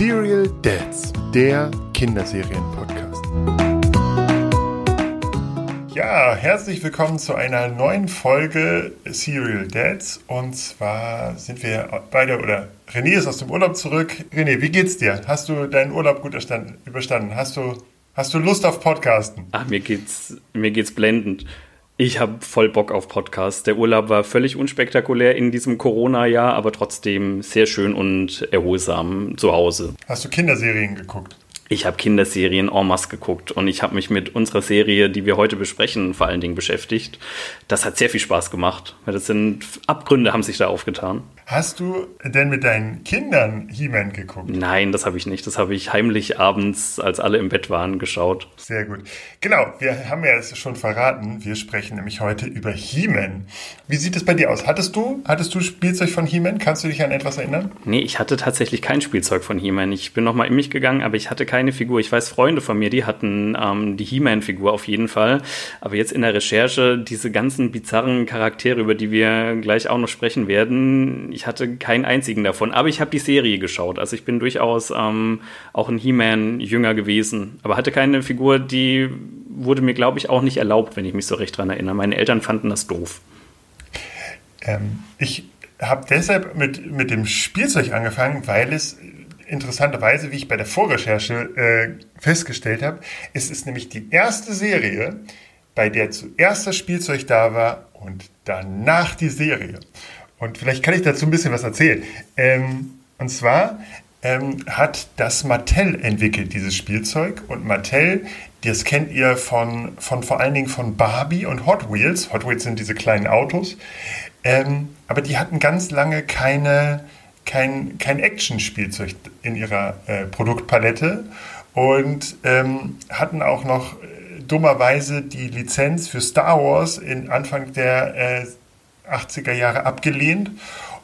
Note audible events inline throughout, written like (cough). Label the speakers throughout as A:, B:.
A: Serial Dads, der Kinderserien-Podcast. Ja, herzlich willkommen zu einer neuen Folge Serial Dads. Und zwar sind wir beide, oder René ist aus dem Urlaub zurück. René, wie geht's dir? Hast du deinen Urlaub gut überstanden? Hast du, hast du Lust auf Podcasten?
B: Ach, mir geht's, mir geht's blendend. Ich habe voll Bock auf Podcasts. Der Urlaub war völlig unspektakulär in diesem Corona-Jahr, aber trotzdem sehr schön und erholsam zu Hause.
A: Hast du Kinderserien geguckt?
B: Ich habe Kinderserien en masse geguckt und ich habe mich mit unserer Serie, die wir heute besprechen, vor allen Dingen beschäftigt. Das hat sehr viel Spaß gemacht, weil das sind Abgründe haben sich da aufgetan.
A: Hast du denn mit deinen Kindern He-Man geguckt?
B: Nein, das habe ich nicht. Das habe ich heimlich abends, als alle im Bett waren, geschaut.
A: Sehr gut. Genau, wir haben ja es schon verraten. Wir sprechen nämlich heute über He-Man. Wie sieht es bei dir aus? Hattest du, hattest du Spielzeug von He-Man? Kannst du dich an etwas erinnern?
B: Nee, ich hatte tatsächlich kein Spielzeug von He-Man. Ich bin nochmal in mich gegangen, aber ich hatte kein keine Figur. Ich weiß, Freunde von mir, die hatten ähm, die He-Man-Figur auf jeden Fall. Aber jetzt in der Recherche, diese ganzen bizarren Charaktere, über die wir gleich auch noch sprechen werden, ich hatte keinen einzigen davon. Aber ich habe die Serie geschaut. Also ich bin durchaus ähm, auch ein He-Man-Jünger gewesen. Aber hatte keine Figur, die wurde mir, glaube ich, auch nicht erlaubt, wenn ich mich so recht dran erinnere. Meine Eltern fanden das doof.
A: Ähm, ich habe deshalb mit, mit dem Spielzeug angefangen, weil es interessanterweise, wie ich bei der Vorrecherche äh, festgestellt habe, ist es nämlich die erste Serie, bei der zuerst das Spielzeug da war und danach die Serie. Und vielleicht kann ich dazu ein bisschen was erzählen. Ähm, und zwar ähm, hat das Mattel entwickelt, dieses Spielzeug. Und Mattel, das kennt ihr von, von vor allen Dingen von Barbie und Hot Wheels. Hot Wheels sind diese kleinen Autos. Ähm, aber die hatten ganz lange keine kein, kein Action-Spielzeug in ihrer äh, Produktpalette und ähm, hatten auch noch äh, dummerweise die Lizenz für Star Wars in Anfang der äh, 80er Jahre abgelehnt.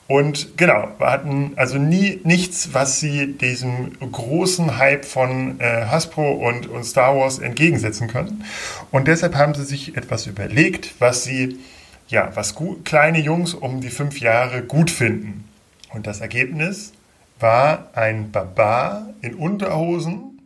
A: Und genau, wir hatten also nie nichts, was sie diesem großen Hype von äh, Hasbro und, und Star Wars entgegensetzen können. Und deshalb haben sie sich etwas überlegt, was sie, ja, was kleine Jungs um die fünf Jahre gut finden. Und das Ergebnis war ein Barbar in Unterhosen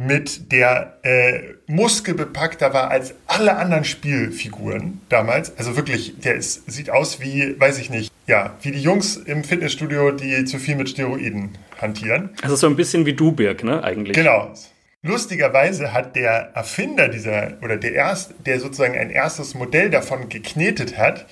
A: mit der äh, muskelbepackter war als alle anderen Spielfiguren damals. Also wirklich, der ist, sieht aus wie, weiß ich nicht, ja, wie die Jungs im Fitnessstudio, die zu viel mit Steroiden hantieren.
B: Also so ein bisschen wie du, Birk, ne, eigentlich.
A: Genau. Lustigerweise hat der Erfinder dieser, oder der erst, der sozusagen ein erstes Modell davon geknetet hat,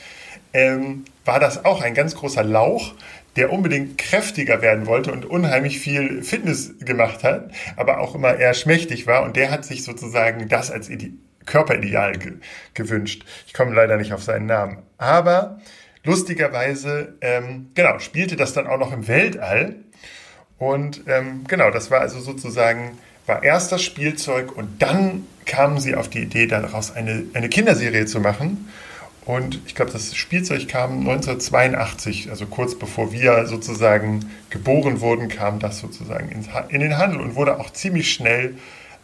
A: ähm, war das auch ein ganz großer Lauch, der unbedingt kräftiger werden wollte und unheimlich viel Fitness gemacht hat, aber auch immer eher schmächtig war. Und der hat sich sozusagen das als Ide Körperideal ge gewünscht. Ich komme leider nicht auf seinen Namen. Aber lustigerweise, ähm, genau, spielte das dann auch noch im Weltall. Und ähm, genau, das war also sozusagen, war erst das Spielzeug und dann kamen sie auf die Idee, daraus eine, eine Kinderserie zu machen. Und ich glaube, das Spielzeug kam 1982, also kurz bevor wir sozusagen geboren wurden, kam das sozusagen in den Handel und wurde auch ziemlich schnell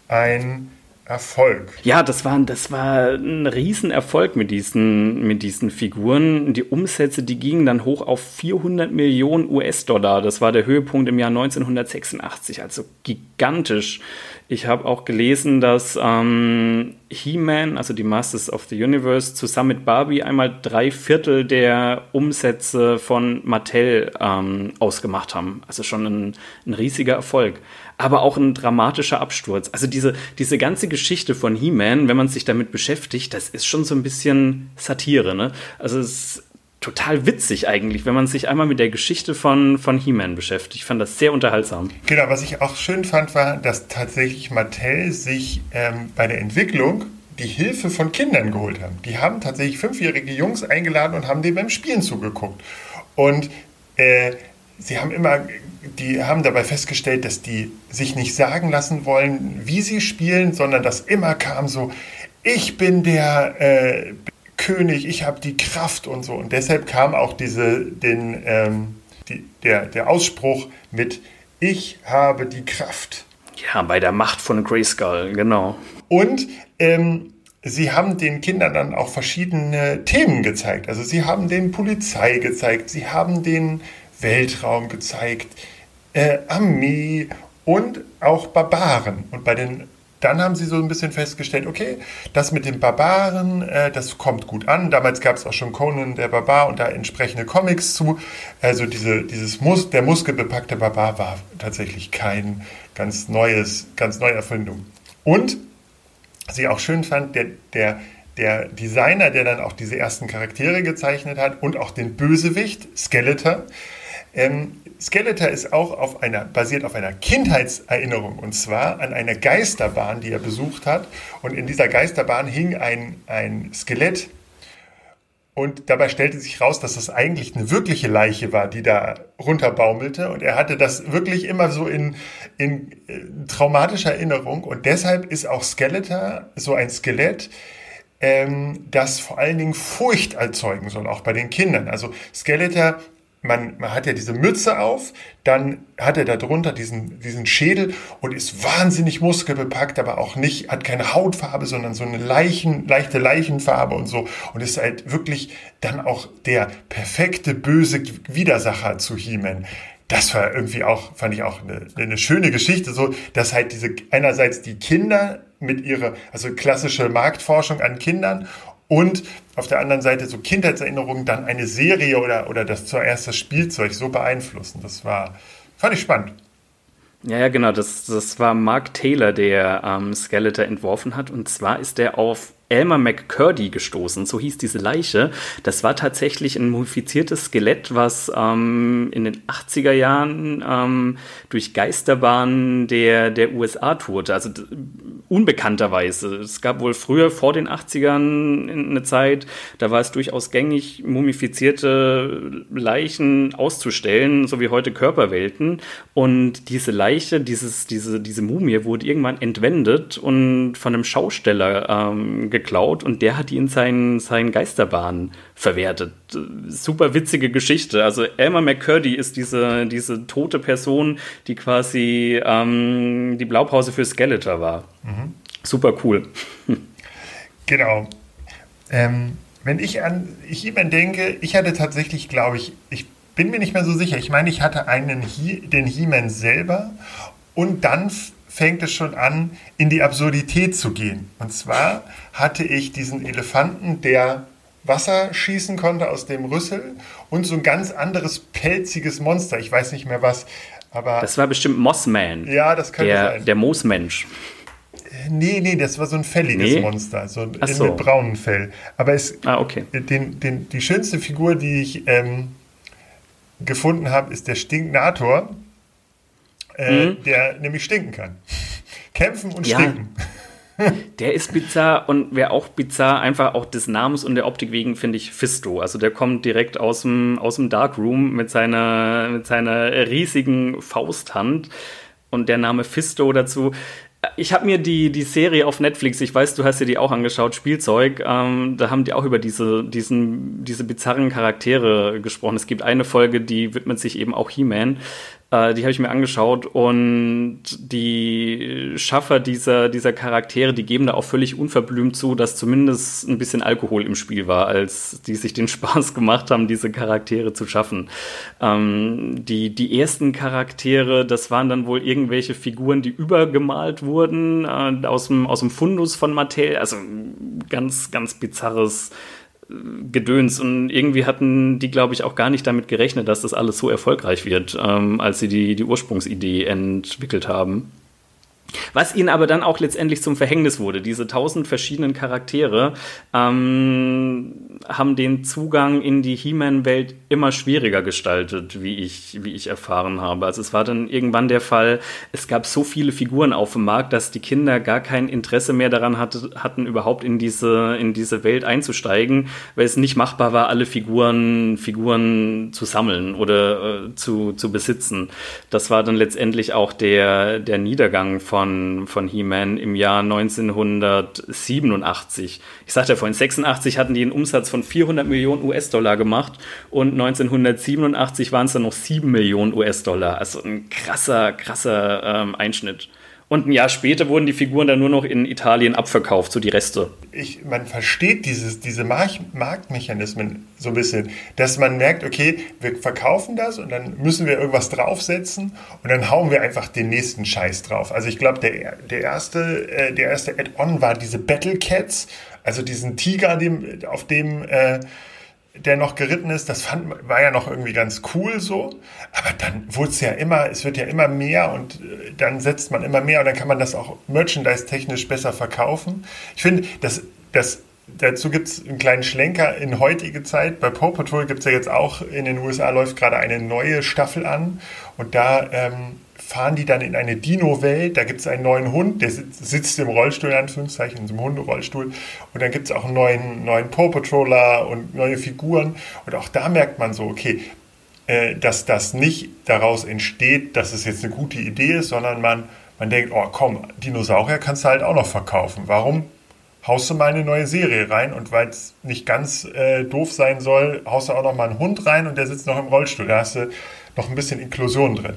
A: ein Erfolg.
B: Ja, das war, das war ein Riesenerfolg mit diesen, mit diesen Figuren. Die Umsätze, die gingen dann hoch auf 400 Millionen US-Dollar. Das war der Höhepunkt im Jahr 1986, also gigantisch. Ich habe auch gelesen, dass ähm, He-Man, also die Masters of the Universe, zusammen mit Barbie einmal drei Viertel der Umsätze von Mattel ähm, ausgemacht haben. Also schon ein, ein riesiger Erfolg aber auch ein dramatischer Absturz. Also diese, diese ganze Geschichte von He-Man, wenn man sich damit beschäftigt, das ist schon so ein bisschen Satire. Ne? Also es ist total witzig eigentlich, wenn man sich einmal mit der Geschichte von, von He-Man beschäftigt. Ich fand das sehr unterhaltsam.
A: Genau, was ich auch schön fand, war, dass tatsächlich Mattel sich ähm, bei der Entwicklung die Hilfe von Kindern geholt haben. Die haben tatsächlich fünfjährige Jungs eingeladen und haben denen beim Spielen zugeguckt. Und äh, sie haben immer die haben dabei festgestellt, dass die sich nicht sagen lassen wollen, wie sie spielen, sondern dass immer kam so, ich bin der äh, König, ich habe die Kraft und so. Und deshalb kam auch diese, den, ähm, die, der, der Ausspruch mit, ich habe die Kraft.
B: Ja, bei der Macht von Grayskull, genau.
A: Und ähm, sie haben den Kindern dann auch verschiedene Themen gezeigt. Also sie haben den Polizei gezeigt, sie haben den Weltraum gezeigt, äh, Armee und auch Barbaren. Und bei den dann haben sie so ein bisschen festgestellt, okay, das mit den Barbaren, äh, das kommt gut an. Damals gab es auch schon Conan der Barbar und da entsprechende Comics zu. Also diese, dieses Mus der muskelbepackte Barbar war tatsächlich kein ganz neues, ganz neue Erfindung. Und ich auch schön fand, der, der, der Designer, der dann auch diese ersten Charaktere gezeichnet hat und auch den Bösewicht, Skeletor, ähm, Skeletor ist auch auf einer, basiert auf einer Kindheitserinnerung und zwar an einer Geisterbahn, die er besucht hat. Und in dieser Geisterbahn hing ein, ein Skelett. Und dabei stellte sich raus, dass das eigentlich eine wirkliche Leiche war, die da runterbaumelte. Und er hatte das wirklich immer so in, in äh, traumatischer Erinnerung. Und deshalb ist auch Skeletor so ein Skelett, ähm, das vor allen Dingen Furcht erzeugen soll, auch bei den Kindern. Also Skeletor man, man hat ja diese Mütze auf, dann hat er darunter diesen, diesen Schädel und ist wahnsinnig muskelbepackt, aber auch nicht, hat keine Hautfarbe, sondern so eine Leichen, leichte Leichenfarbe und so und ist halt wirklich dann auch der perfekte böse Widersacher zu He-Man. Das war irgendwie auch, fand ich auch eine, eine schöne Geschichte, so, dass halt diese, einerseits die Kinder mit ihrer, also klassische Marktforschung an Kindern und auf der anderen Seite so Kindheitserinnerungen dann eine Serie oder, oder das zuerst das Spielzeug so beeinflussen. Das war, ich spannend.
B: Ja, ja, genau. Das, das war Mark Taylor, der ähm, Skeletor entworfen hat. Und zwar ist er auf Elmer McCurdy gestoßen, so hieß diese Leiche. Das war tatsächlich ein mumifiziertes Skelett, was ähm, in den 80er Jahren ähm, durch Geisterbahnen der, der USA tourte. Also unbekannterweise. Es gab wohl früher vor den 80ern eine Zeit, da war es durchaus gängig, mumifizierte Leichen auszustellen, so wie heute Körperwelten. Und diese Leiche, dieses, diese, diese Mumie wurde irgendwann entwendet und von einem Schausteller ähm, geklaut und der hat die in seinen, seinen Geisterbahnen verwertet. Super witzige Geschichte. Also Elmer McCurdy ist diese, diese tote Person, die quasi ähm, die Blaupause für Skeletor war. Mhm. Super cool. (laughs)
A: genau. Ähm, wenn ich an He-Man denke, ich hatte tatsächlich, glaube ich, ich bin mir nicht mehr so sicher. Ich meine, ich hatte einen He den He-Man selber und dann fängt es schon an, in die Absurdität zu gehen. Und zwar hatte ich diesen Elefanten, der Wasser schießen konnte aus dem Rüssel und so ein ganz anderes pelziges Monster. Ich weiß nicht mehr was, aber.
B: Das war bestimmt Mossman.
A: Ja, das könnte
B: der,
A: sein.
B: Der Moosmensch.
A: Nee, nee, das war so ein fälliges nee. Monster, so, so. mit braunem Fell. Aber es,
B: ah, okay.
A: den, den, die schönste Figur, die ich ähm, gefunden habe, ist der Stinknator äh, mhm. der nämlich stinken kann. Kämpfen und ja. stinken. (laughs)
B: Der ist bizarr und wer auch bizarr, einfach auch des Namens und der Optik wegen, finde ich Fisto. Also der kommt direkt aus dem, aus dem Darkroom mit seiner, mit seiner riesigen Fausthand und der Name Fisto dazu. Ich habe mir die, die Serie auf Netflix, ich weiß, du hast dir die auch angeschaut, Spielzeug, ähm, da haben die auch über diese, diesen, diese bizarren Charaktere gesprochen. Es gibt eine Folge, die widmet sich eben auch He-Man. Äh, die habe ich mir angeschaut und die Schaffer dieser, dieser Charaktere, die geben da auch völlig unverblümt zu, dass zumindest ein bisschen Alkohol im Spiel war, als die sich den (laughs) Spaß gemacht haben, diese Charaktere zu schaffen. Ähm, die, die ersten Charaktere, das waren dann wohl irgendwelche Figuren, die übergemalt wurden äh, aus, dem, aus dem Fundus von Mattel. Also ganz, ganz bizarres Gedöns. Und irgendwie hatten die, glaube ich, auch gar nicht damit gerechnet, dass das alles so erfolgreich wird, ähm, als sie die, die Ursprungsidee entwickelt haben. Was ihnen aber dann auch letztendlich zum Verhängnis wurde. Diese tausend verschiedenen Charaktere ähm, haben den Zugang in die He-Man-Welt immer schwieriger gestaltet, wie ich, wie ich erfahren habe. Also es war dann irgendwann der Fall, es gab so viele Figuren auf dem Markt, dass die Kinder gar kein Interesse mehr daran hatte, hatten, überhaupt in diese, in diese Welt einzusteigen, weil es nicht machbar war, alle Figuren, Figuren zu sammeln oder äh, zu, zu besitzen. Das war dann letztendlich auch der, der Niedergang von von, He-Man im Jahr 1987. Ich sagte ja vorhin, 86 hatten die einen Umsatz von 400 Millionen US-Dollar gemacht und 1987 waren es dann noch 7 Millionen US-Dollar. Also ein krasser, krasser ähm, Einschnitt. Und ein Jahr später wurden die Figuren dann nur noch in Italien abverkauft, so die Reste.
A: Ich, man versteht dieses, diese Marktmechanismen so ein bisschen, dass man merkt, okay, wir verkaufen das und dann müssen wir irgendwas draufsetzen und dann hauen wir einfach den nächsten Scheiß drauf. Also ich glaube, der, der erste, äh, erste Add-on war diese Battle Cats, also diesen Tiger, dem, auf dem äh, der noch geritten ist, das fand, war ja noch irgendwie ganz cool so. Aber dann wurde es ja immer, es wird ja immer mehr und äh, dann setzt man immer mehr und dann kann man das auch merchandise-technisch besser verkaufen. Ich finde, das, das, dazu gibt es einen kleinen Schlenker in heutige Zeit. Bei Paw Patrol gibt es ja jetzt auch, in den USA läuft gerade eine neue Staffel an und da ähm, fahren die dann in eine Dino-Welt. Da gibt es einen neuen Hund, der sitzt im Rollstuhl, in Anführungszeichen, in so einem Hunderollstuhl. Und dann gibt es auch einen neuen, neuen Paw Patroller und neue Figuren. Und auch da merkt man so, okay, äh, dass das nicht daraus entsteht, dass es jetzt eine gute Idee ist, sondern man, man denkt, oh komm, Dinosaurier kannst du halt auch noch verkaufen. Warum haust du mal eine neue Serie rein und weil es nicht ganz äh, doof sein soll, haust du auch noch mal einen Hund rein und der sitzt noch im Rollstuhl. Da hast du noch ein bisschen Inklusion drin.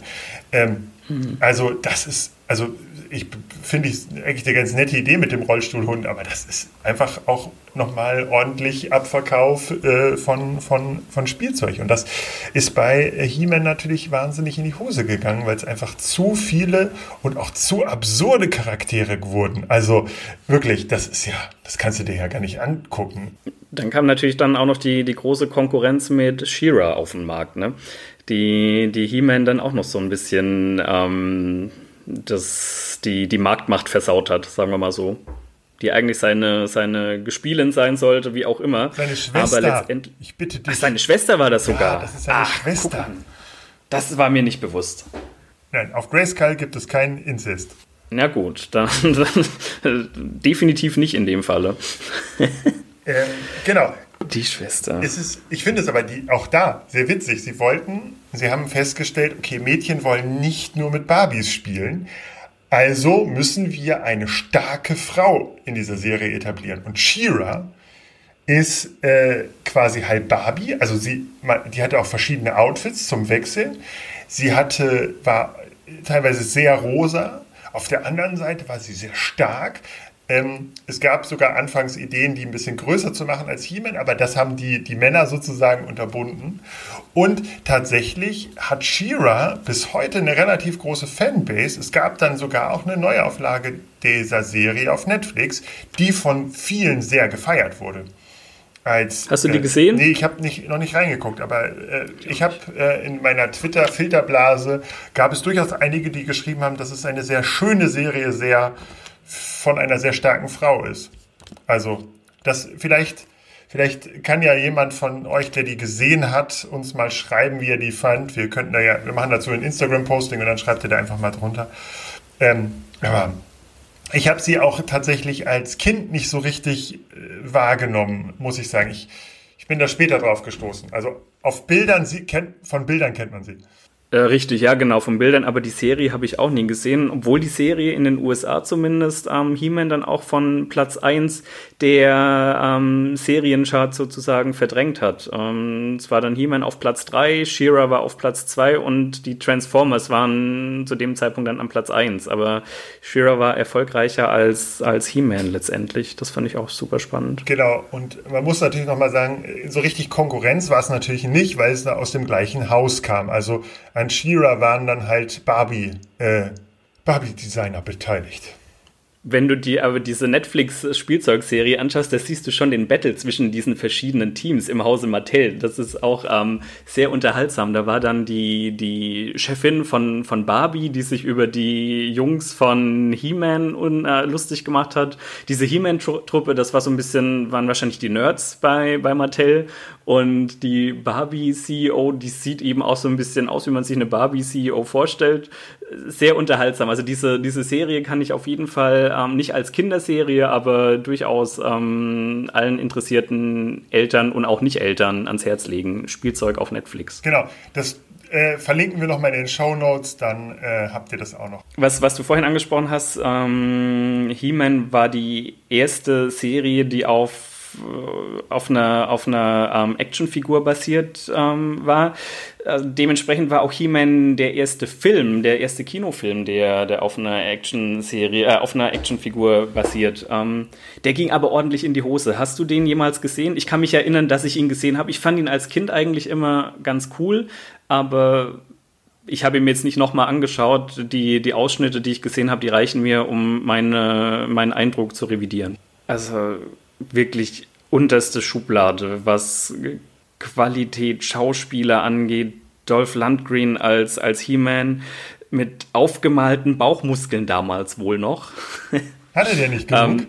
A: Ähm, mhm. Also das ist, also ich finde ich eigentlich eine ganz nette Idee mit dem Rollstuhlhund, aber das ist einfach auch nochmal ordentlich Abverkauf äh, von, von, von Spielzeug. Und das ist bei He-Man natürlich wahnsinnig in die Hose gegangen, weil es einfach zu viele und auch zu absurde Charaktere wurden. Also wirklich, das ist ja, das kannst du dir ja gar nicht angucken.
B: Dann kam natürlich dann auch noch die, die große Konkurrenz mit She-Ra auf den Markt, ne? die, die He-Man dann auch noch so ein bisschen ähm, das, die, die Marktmacht versaut hat, sagen wir mal so. Die eigentlich seine, seine Gespielin sein sollte, wie auch immer.
A: Seine Schwester. Aber letztendlich. Ich bitte dich.
B: Ach, seine Schwester war das sogar.
A: Ja, das ist seine Ach, Schwester.
B: Das war mir nicht bewusst.
A: Nein, auf Grayskull gibt es keinen Inzest.
B: Na gut, dann, dann (laughs) definitiv nicht in dem Falle.
A: ähm, genau.
B: Die Schwester.
A: Es ist, ich finde es aber die, auch da sehr witzig. Sie wollten, sie haben festgestellt, okay, Mädchen wollen nicht nur mit Barbies spielen. Also müssen wir eine starke Frau in dieser Serie etablieren. Und Shira ist äh, quasi halb Barbie. Also sie, die hatte auch verschiedene Outfits zum Wechseln. Sie hatte, war teilweise sehr rosa. Auf der anderen Seite war sie sehr stark. Ähm, es gab sogar anfangs Ideen, die ein bisschen größer zu machen als He-Man, aber das haben die, die Männer sozusagen unterbunden. Und tatsächlich hat She-Ra bis heute eine relativ große Fanbase. Es gab dann sogar auch eine Neuauflage dieser Serie auf Netflix, die von vielen sehr gefeiert wurde.
B: Als, Hast du die äh, gesehen?
A: nee, ich habe nicht, noch nicht reingeguckt, aber äh, ich habe äh, in meiner Twitter-Filterblase gab es durchaus einige, die geschrieben haben, das ist eine sehr schöne Serie, sehr von einer sehr starken Frau ist. Also, das vielleicht, vielleicht kann ja jemand von euch, der die gesehen hat, uns mal schreiben, wie er die fand. Wir könnten da ja, wir machen dazu ein Instagram-Posting und dann schreibt ihr da einfach mal drunter. Ähm, aber ich habe sie auch tatsächlich als Kind nicht so richtig äh, wahrgenommen, muss ich sagen. Ich, ich bin da später drauf gestoßen. Also auf Bildern, sie, kennt, von Bildern kennt man sie.
B: Äh, richtig, ja, genau, von Bildern, aber die Serie habe ich auch nie gesehen, obwohl die Serie in den USA zumindest ähm, He-Man dann auch von Platz 1 der ähm, Serienchart sozusagen verdrängt hat. Ähm, es war dann He-Man auf Platz 3, She-Ra war auf Platz 2 und die Transformers waren zu dem Zeitpunkt dann am Platz 1, aber She-Ra war erfolgreicher als, als He-Man letztendlich. Das fand ich auch super spannend.
A: Genau, und man muss natürlich nochmal sagen, so richtig Konkurrenz war es natürlich nicht, weil es aus dem gleichen Haus kam. Also an Shira waren dann halt Barbie, äh, Barbie-Designer beteiligt.
B: Wenn du dir aber diese Netflix-Spielzeugserie anschaust, da siehst du schon den Battle zwischen diesen verschiedenen Teams im Hause Mattel. Das ist auch ähm, sehr unterhaltsam. Da war dann die, die Chefin von, von Barbie, die sich über die Jungs von He-Man äh, lustig gemacht hat. Diese He-Man-Truppe, das war so ein bisschen, waren wahrscheinlich die Nerds bei, bei Mattel. Und die Barbie-CEO, die sieht eben auch so ein bisschen aus, wie man sich eine Barbie-CEO vorstellt. Sehr unterhaltsam. Also diese, diese Serie kann ich auf jeden Fall ähm, nicht als Kinderserie, aber durchaus ähm, allen interessierten Eltern und auch Nicht-Eltern ans Herz legen. Spielzeug auf Netflix.
A: Genau. Das äh, verlinken wir nochmal in den Show Notes, dann äh, habt ihr das auch noch.
B: Was, was du vorhin angesprochen hast, ähm, He-Man war die erste Serie, die auf auf einer, auf einer ähm, Actionfigur basiert ähm, war. Äh, dementsprechend war auch He-Man der erste Film, der erste Kinofilm, der, der auf einer Actionserie, äh, auf einer Actionfigur basiert. Ähm, der ging aber ordentlich in die Hose. Hast du den jemals gesehen? Ich kann mich erinnern, dass ich ihn gesehen habe. Ich fand ihn als Kind eigentlich immer ganz cool, aber ich habe ihm jetzt nicht nochmal angeschaut. Die, die Ausschnitte, die ich gesehen habe, die reichen mir, um meine, meinen Eindruck zu revidieren. Also wirklich unterste Schublade, was Qualität Schauspieler angeht. Dolph Lundgren als, als He-Man mit aufgemalten Bauchmuskeln damals wohl noch. (laughs)
A: Hatte der nicht genug? ähm,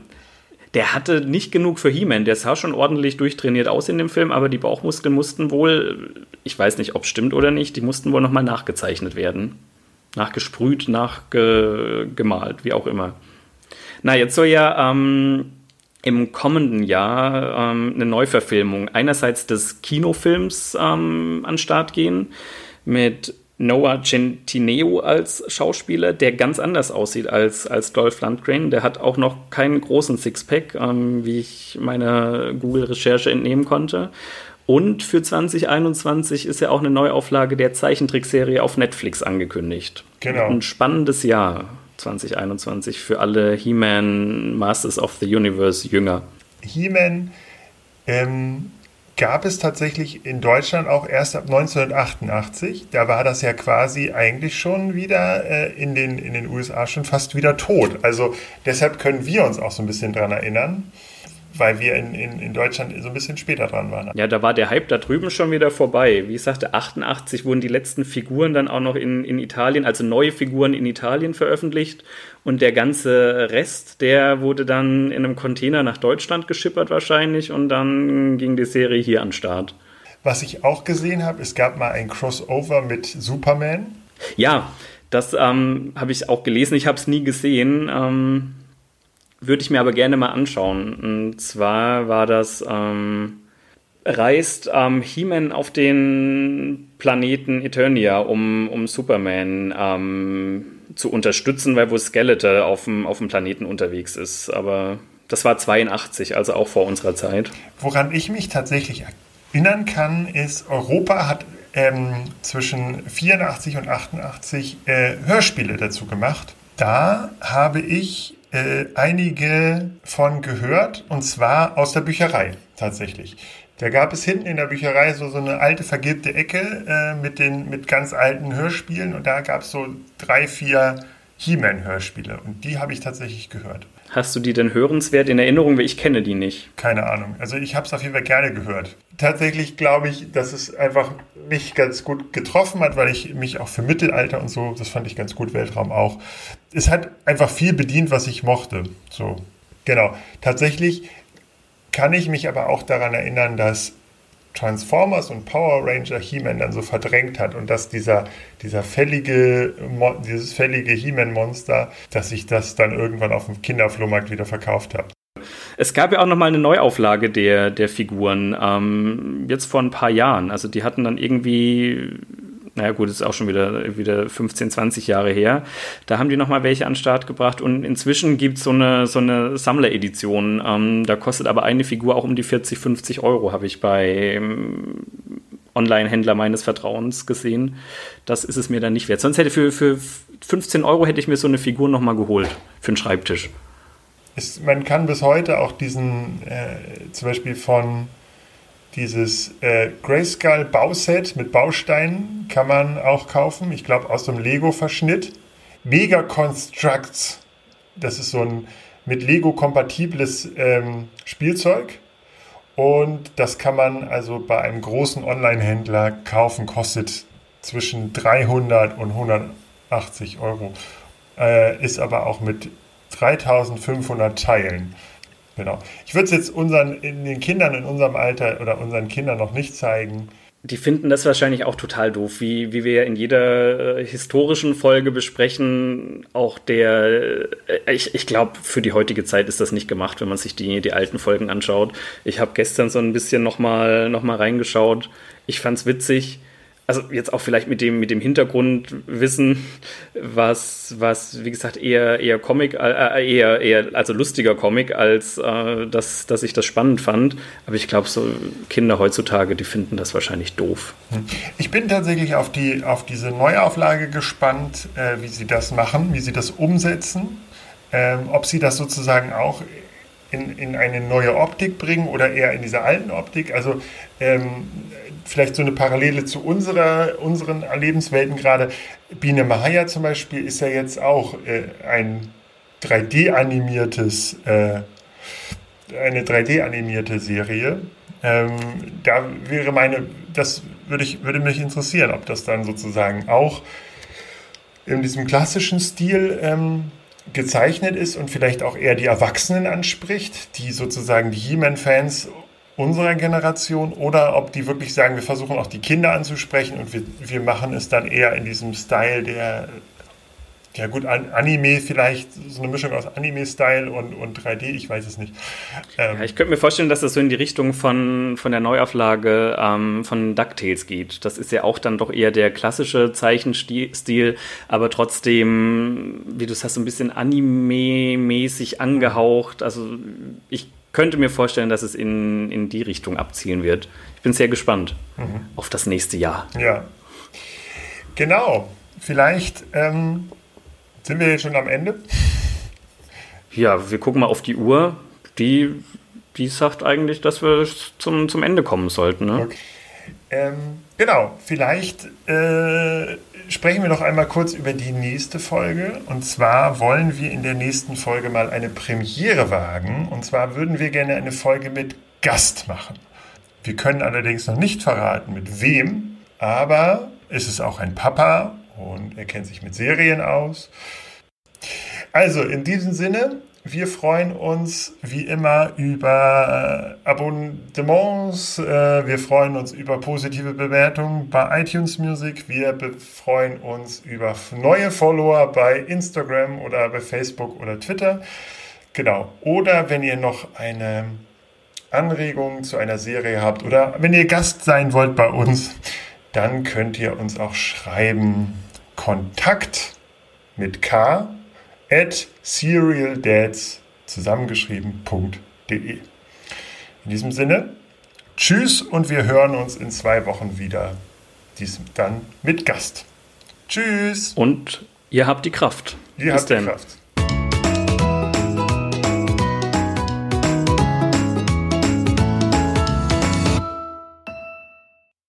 B: der hatte nicht genug für He-Man. Der sah schon ordentlich durchtrainiert aus in dem Film, aber die Bauchmuskeln mussten wohl, ich weiß nicht, ob es stimmt oder nicht, die mussten wohl nochmal nachgezeichnet werden. Nachgesprüht, nachgemalt, wie auch immer. Na, jetzt soll ja ähm, im kommenden Jahr ähm, eine Neuverfilmung einerseits des Kinofilms ähm, an Start gehen mit Noah Centineo als Schauspieler, der ganz anders aussieht als, als Dolph Lundgren. Der hat auch noch keinen großen Sixpack, ähm, wie ich meiner Google-Recherche entnehmen konnte. Und für 2021 ist ja auch eine Neuauflage der Zeichentrickserie auf Netflix angekündigt. Genau. Ein spannendes Jahr 2021 für alle He-Man Masters of the Universe Jünger.
A: He-Man ähm, gab es tatsächlich in Deutschland auch erst ab 1988. Da war das ja quasi eigentlich schon wieder äh, in, den, in den USA schon fast wieder tot. Also deshalb können wir uns auch so ein bisschen dran erinnern weil wir in, in, in Deutschland so ein bisschen später dran waren.
B: Ja, da war der Hype da drüben schon wieder vorbei. Wie ich sagte, 88 wurden die letzten Figuren dann auch noch in, in Italien, also neue Figuren in Italien veröffentlicht. Und der ganze Rest, der wurde dann in einem Container nach Deutschland geschippert wahrscheinlich und dann ging die Serie hier an den Start.
A: Was ich auch gesehen habe, es gab mal ein Crossover mit Superman.
B: Ja, das ähm, habe ich auch gelesen. Ich habe es nie gesehen. Ähm, würde ich mir aber gerne mal anschauen. Und zwar war das, ähm, reist ähm, He-Man auf den Planeten Eternia, um, um Superman ähm, zu unterstützen, weil wo Skeletor auf dem, auf dem Planeten unterwegs ist. Aber das war 82, also auch vor unserer Zeit.
A: Woran ich mich tatsächlich erinnern kann, ist, Europa hat ähm, zwischen 84 und 88 äh, Hörspiele dazu gemacht. Da habe ich äh, einige von gehört, und zwar aus der Bücherei tatsächlich. Da gab es hinten in der Bücherei so, so eine alte vergilbte Ecke äh, mit, den, mit ganz alten Hörspielen und da gab es so drei, vier He-Man-Hörspiele und die habe ich tatsächlich gehört.
B: Hast du die denn hörenswert in Erinnerung? Weil ich kenne die nicht.
A: Keine Ahnung. Also ich habe es auf jeden Fall gerne gehört. Tatsächlich glaube ich, dass es einfach mich ganz gut getroffen hat, weil ich mich auch für Mittelalter und so, das fand ich ganz gut, Weltraum auch. Es hat einfach viel bedient, was ich mochte. So, genau. Tatsächlich kann ich mich aber auch daran erinnern, dass Transformers und Power Ranger He-Man dann so verdrängt hat und dass dieser, dieser fällige, dieses fällige He-Man-Monster, dass ich das dann irgendwann auf dem Kinderflohmarkt wieder verkauft habe.
B: Es gab ja auch noch mal eine Neuauflage der, der Figuren, ähm, jetzt vor ein paar Jahren. Also die hatten dann irgendwie naja gut, ist auch schon wieder, wieder 15, 20 Jahre her. Da haben die nochmal welche an den Start gebracht und inzwischen gibt es so eine, so eine Sammleredition. Ähm, da kostet aber eine Figur auch um die 40, 50 Euro, habe ich bei ähm, Online-Händler meines Vertrauens gesehen. Das ist es mir dann nicht wert. Sonst hätte für, für 15 Euro hätte ich mir so eine Figur nochmal geholt für einen Schreibtisch.
A: Ist, man kann bis heute auch diesen, äh, zum Beispiel von dieses äh, Grayskull-Bauset mit Bausteinen kann man auch kaufen. Ich glaube aus dem Lego-Verschnitt. Mega Constructs. Das ist so ein mit Lego kompatibles ähm, Spielzeug. Und das kann man also bei einem großen Online-Händler kaufen. Kostet zwischen 300 und 180 Euro. Äh, ist aber auch mit 3500 Teilen. Genau. Ich würde es jetzt unseren, den Kindern in unserem Alter oder unseren Kindern noch nicht zeigen.
B: Die finden das wahrscheinlich auch total doof, wie, wie wir in jeder äh, historischen Folge besprechen. Auch der, äh, ich, ich glaube, für die heutige Zeit ist das nicht gemacht, wenn man sich die, die alten Folgen anschaut. Ich habe gestern so ein bisschen nochmal noch mal reingeschaut. Ich fand es witzig also jetzt auch vielleicht mit dem, mit dem Hintergrundwissen, was, was, wie gesagt, eher, eher Comic, äh, eher, eher, also lustiger Comic, als äh, dass, dass ich das spannend fand. Aber ich glaube, so Kinder heutzutage, die finden das wahrscheinlich doof.
A: Hm. Ich bin tatsächlich auf, die, auf diese Neuauflage gespannt, äh, wie sie das machen, wie sie das umsetzen. Ähm, ob sie das sozusagen auch in, in eine neue Optik bringen oder eher in diese alten Optik. Also ähm, vielleicht so eine Parallele zu unserer, unseren Lebenswelten gerade. Biene Maya zum Beispiel ist ja jetzt auch äh, ein 3D-animiertes, äh, eine 3D-animierte Serie. Ähm, da wäre meine, das würde, ich, würde mich interessieren, ob das dann sozusagen auch in diesem klassischen Stil ähm, gezeichnet ist und vielleicht auch eher die Erwachsenen anspricht, die sozusagen die He-Man-Fans unserer Generation oder ob die wirklich sagen, wir versuchen auch die Kinder anzusprechen und wir, wir machen es dann eher in diesem Style der, ja gut, Anime vielleicht, so eine Mischung aus Anime-Style und, und 3D, ich weiß es nicht.
B: Ähm ja, ich könnte mir vorstellen, dass das so in die Richtung von, von der Neuauflage ähm, von DuckTales geht. Das ist ja auch dann doch eher der klassische Zeichenstil, aber trotzdem, wie du sagst, so ein bisschen Anime-mäßig angehaucht. Also ich könnte mir vorstellen, dass es in, in die Richtung abzielen wird. Ich bin sehr gespannt mhm. auf das nächste Jahr.
A: Ja. Genau. Vielleicht ähm, sind wir jetzt schon am Ende.
B: Ja, wir gucken mal auf die Uhr. Die, die sagt eigentlich, dass wir zum, zum Ende kommen sollten. Ne? Okay.
A: Ähm, genau, vielleicht äh, sprechen wir noch einmal kurz über die nächste Folge. Und zwar wollen wir in der nächsten Folge mal eine Premiere wagen. Und zwar würden wir gerne eine Folge mit Gast machen. Wir können allerdings noch nicht verraten, mit wem, aber es ist auch ein Papa und er kennt sich mit Serien aus. Also in diesem Sinne, wir freuen uns wie immer über äh, Abonnements. Äh, wir freuen uns über positive Bewertungen bei iTunes Music. Wir freuen uns über neue Follower bei Instagram oder bei Facebook oder Twitter. Genau. Oder wenn ihr noch eine Anregung zu einer Serie habt oder wenn ihr Gast sein wollt bei uns, dann könnt ihr uns auch schreiben. Kontakt mit K at serialdads zusammengeschrieben.de. In diesem Sinne, tschüss und wir hören uns in zwei Wochen wieder. Dies dann mit Gast. Tschüss.
B: Und ihr habt die Kraft.
A: Ihr Bis habt denn. die Kraft.